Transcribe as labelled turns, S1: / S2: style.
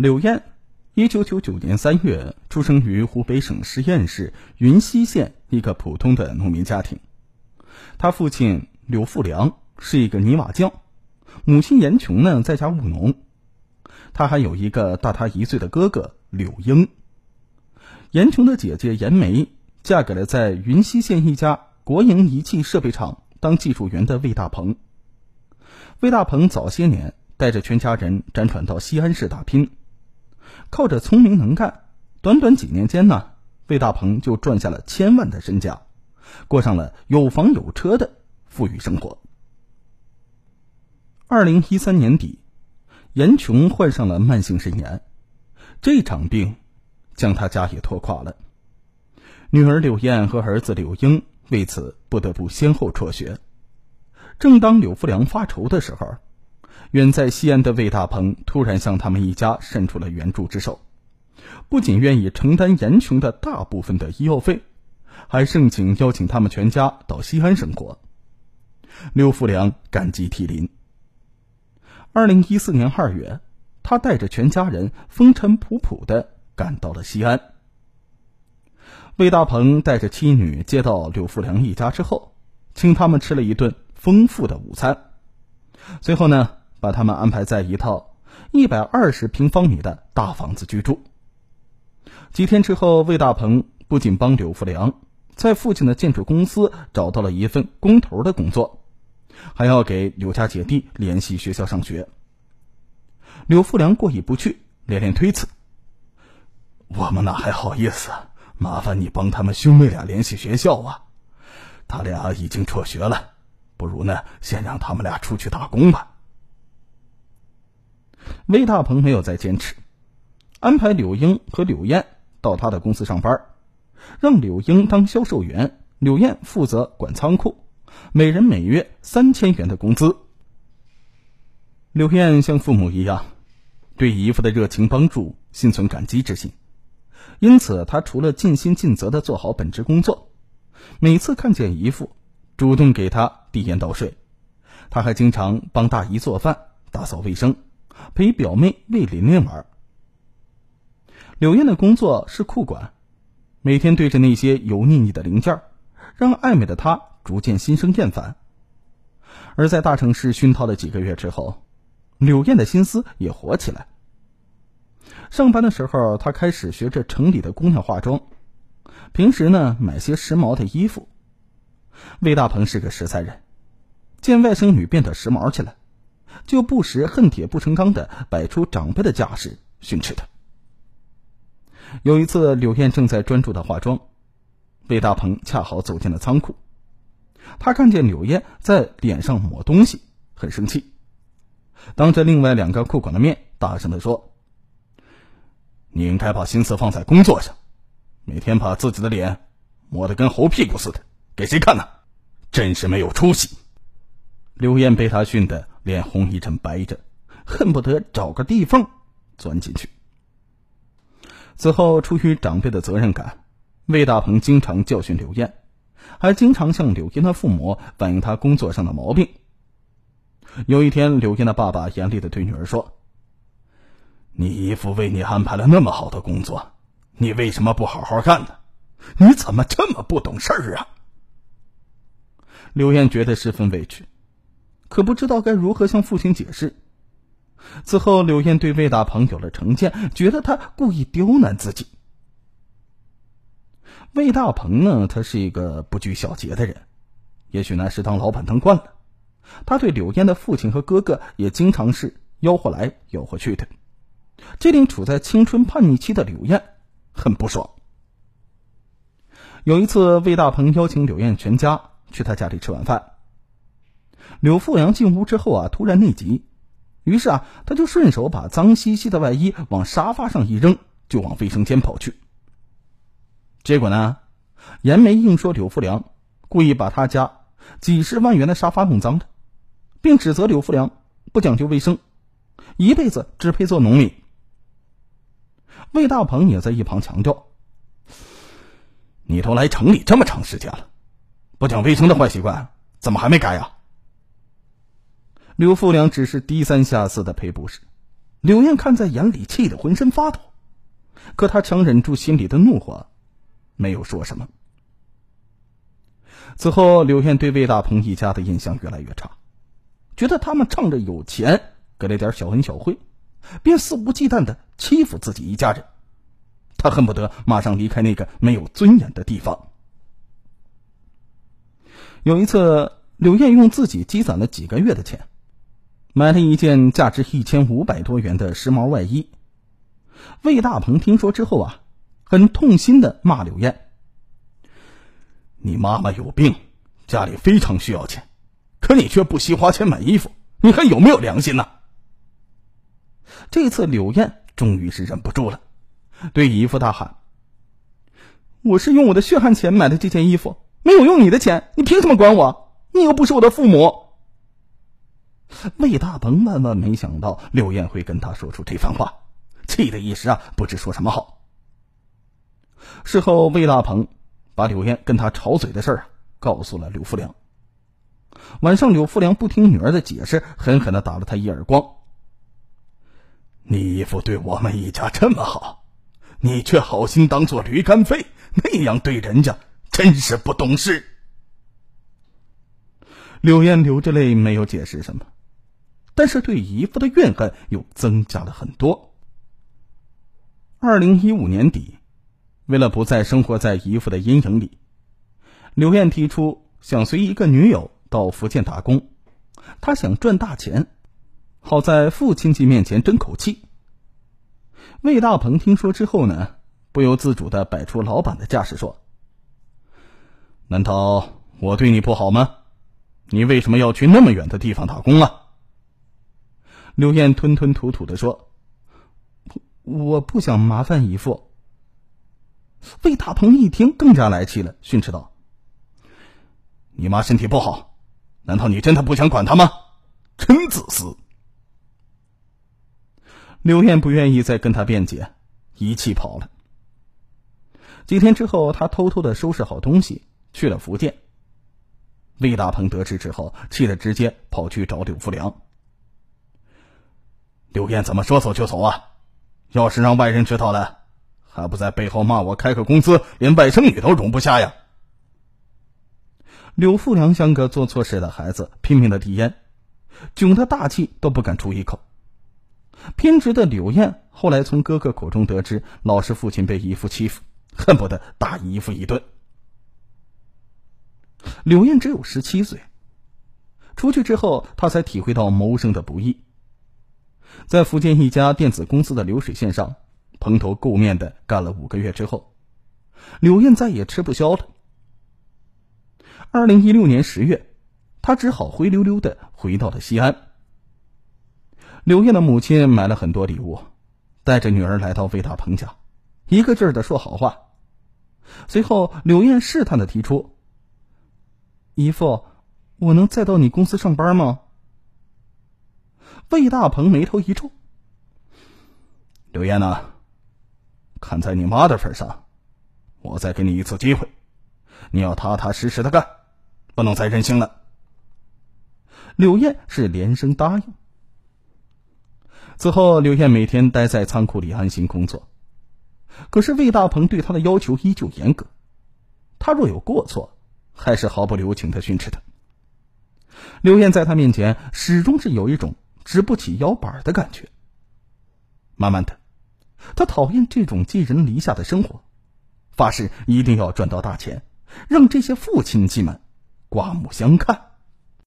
S1: 柳燕，一九九九年三月出生于湖北省十堰市云溪县一个普通的农民家庭。他父亲柳富良是一个泥瓦匠，母亲严琼呢在家务农。他还有一个大他一岁的哥哥柳英。严琼的姐姐严梅嫁给了在云溪县一家国营仪器设备厂当技术员的魏大鹏。魏大鹏早些年带着全家人辗转到西安市打拼。靠着聪明能干，短短几年间呢，魏大鹏就赚下了千万的身家，过上了有房有车的富裕生活。二零一三年底，严琼患上了慢性肾炎，这场病将他家也拖垮了。女儿柳燕和儿子柳英为此不得不先后辍学。正当柳富良发愁的时候。远在西安的魏大鹏突然向他们一家伸出了援助之手，不仅愿意承担严琼的大部分的医药费，还盛情邀请他们全家到西安生活。刘富良感激涕零。二零一四年二月，他带着全家人风尘仆仆的赶到了西安。魏大鹏带着妻女接到刘富良一家之后，请他们吃了一顿丰富的午餐，随后呢。把他们安排在一套一百二十平方米的大房子居住。几天之后，魏大鹏不仅帮柳富良在附近的建筑公司找到了一份工头的工作，还要给柳家姐弟联系学校上学。柳富良过意不去，连连推辞：“我们哪还好意思？麻烦你帮他们兄妹俩联系学校啊！他俩已经辍学了，不如呢，先让他们俩出去打工吧。”魏大鹏没有再坚持，安排柳英和柳燕到他的公司上班，让柳英当销售员，柳燕负责管仓库，每人每月三千元的工资。柳燕像父母一样，对姨父的热情帮助心存感激之心，因此她除了尽心尽责的做好本职工作，每次看见姨父，主动给他递烟倒水，他还经常帮大姨做饭、打扫卫生。陪表妹魏琳琳玩。柳燕的工作是库管，每天对着那些油腻腻的零件，让爱美的她逐渐心生厌烦。而在大城市熏陶了几个月之后，柳燕的心思也活起来。上班的时候，她开始学着城里的姑娘化妆，平时呢买些时髦的衣服。魏大鹏是个实在人，见外甥女变得时髦起来。就不时恨铁不成钢的摆出长辈的架势训斥他。有一次，柳燕正在专注的化妆，魏大鹏恰好走进了仓库。他看见柳燕在脸上抹东西，很生气，当着另外两个库管的面，大声的说：“你应该把心思放在工作上，每天把自己的脸抹得跟猴屁股似的，给谁看呢？真是没有出息！”柳燕被他训得。脸红一阵白一阵，恨不得找个地缝钻进去。此后，出于长辈的责任感，魏大鹏经常教训柳燕，还经常向柳燕的父母反映他工作上的毛病。有一天，柳燕的爸爸严厉的对女儿说：“你姨父为你安排了那么好的工作，你为什么不好好干呢？你怎么这么不懂事儿啊？”柳燕觉得十分委屈。可不知道该如何向父亲解释。此后，柳燕对魏大鹏有了成见，觉得他故意刁难自己。魏大鹏呢，他是一个不拘小节的人，也许呢是当老板当惯了，他对柳燕的父亲和哥哥也经常是吆喝来吆喝去的，这令处在青春叛逆期的柳燕很不爽。有一次，魏大鹏邀请柳燕全家去他家里吃晚饭。柳富良进屋之后啊，突然内急，于是啊，他就顺手把脏兮兮的外衣往沙发上一扔，就往卫生间跑去。结果呢，严梅硬说柳富良故意把他家几十万元的沙发弄脏的，并指责柳富良不讲究卫生，一辈子只配做农民。魏大鹏也在一旁强调：“你都来城里这么长时间了，不讲卫生的坏习惯怎么还没改呀？”刘富良只是低三下四的赔不是，柳燕看在眼里，气得浑身发抖。可他强忍住心里的怒火，没有说什么。此后，柳燕对魏大鹏一家的印象越来越差，觉得他们仗着有钱，给了点小恩小惠，便肆无忌惮的欺负自己一家人。他恨不得马上离开那个没有尊严的地方。有一次，柳燕用自己积攒了几个月的钱，买了一件价值一千五百多元的时髦外衣。魏大鹏听说之后啊，很痛心的骂柳燕：“你妈妈有病，家里非常需要钱，可你却不惜花钱买衣服，你还有没有良心呢？”这次柳燕终于是忍不住了，对姨父大喊：“我是用我的血汗钱买的这件衣服，没有用你的钱，你凭什么管我？你又不是我的父母。”魏大鹏万万没想到柳燕会跟他说出这番话。气得一时啊，不知说什么好。事后，魏大鹏把柳燕跟他吵嘴的事儿啊，告诉了柳富良。晚上，柳富良不听女儿的解释，狠狠的打了他一耳光。你姨父对我们一家这么好，你却好心当做驴肝肺，那样对人家，真是不懂事。柳燕流着泪，没有解释什么，但是对姨父的怨恨又增加了很多。二零一五年底，为了不再生活在姨父的阴影里，刘燕提出想随一个女友到福建打工。她想赚大钱，好在父亲戚面前争口气。魏大鹏听说之后呢，不由自主的摆出老板的架势说：“难道我对你不好吗？你为什么要去那么远的地方打工啊？”刘燕吞吞吐吐的说。我不想麻烦姨父。魏大鹏一听更加来气了，训斥道：“你妈身体不好，难道你真的不想管她吗？真自私！”刘燕不愿意再跟他辩解，一气跑了。几天之后，他偷偷的收拾好东西去了福建。魏大鹏得知之后，气得直接跑去找柳福良。刘燕怎么说走就走啊？要是让外人知道了，还不在背后骂我开个公司连外甥女都容不下呀！柳富良像个做错事的孩子，拼命的递烟，窘得大气都不敢出一口。偏执的柳燕后来从哥哥口中得知，老是父亲被姨父欺负，恨不得打姨父一顿。柳燕只有十七岁，出去之后，她才体会到谋生的不易。在福建一家电子公司的流水线上，蓬头垢面的干了五个月之后，柳燕再也吃不消了。二零一六年十月，他只好灰溜溜的回到了西安。柳燕的母亲买了很多礼物，带着女儿来到魏大鹏家，一个劲儿的说好话。随后，柳燕试探的提出：“姨父，我能再到你公司上班吗？”魏大鹏眉头一皱：“刘燕呐，看在你妈的份上，我再给你一次机会，你要踏踏实实的干，不能再任性了。”柳燕是连声答应。此后，柳燕每天待在仓库里安心工作。可是魏大鹏对他的要求依旧严格，他若有过错，还是毫不留情的训斥他。刘燕在他面前始终是有一种。直不起腰板的感觉。慢慢的，他讨厌这种寄人篱下的生活，发誓一定要赚到大钱，让这些父亲戚们刮目相看。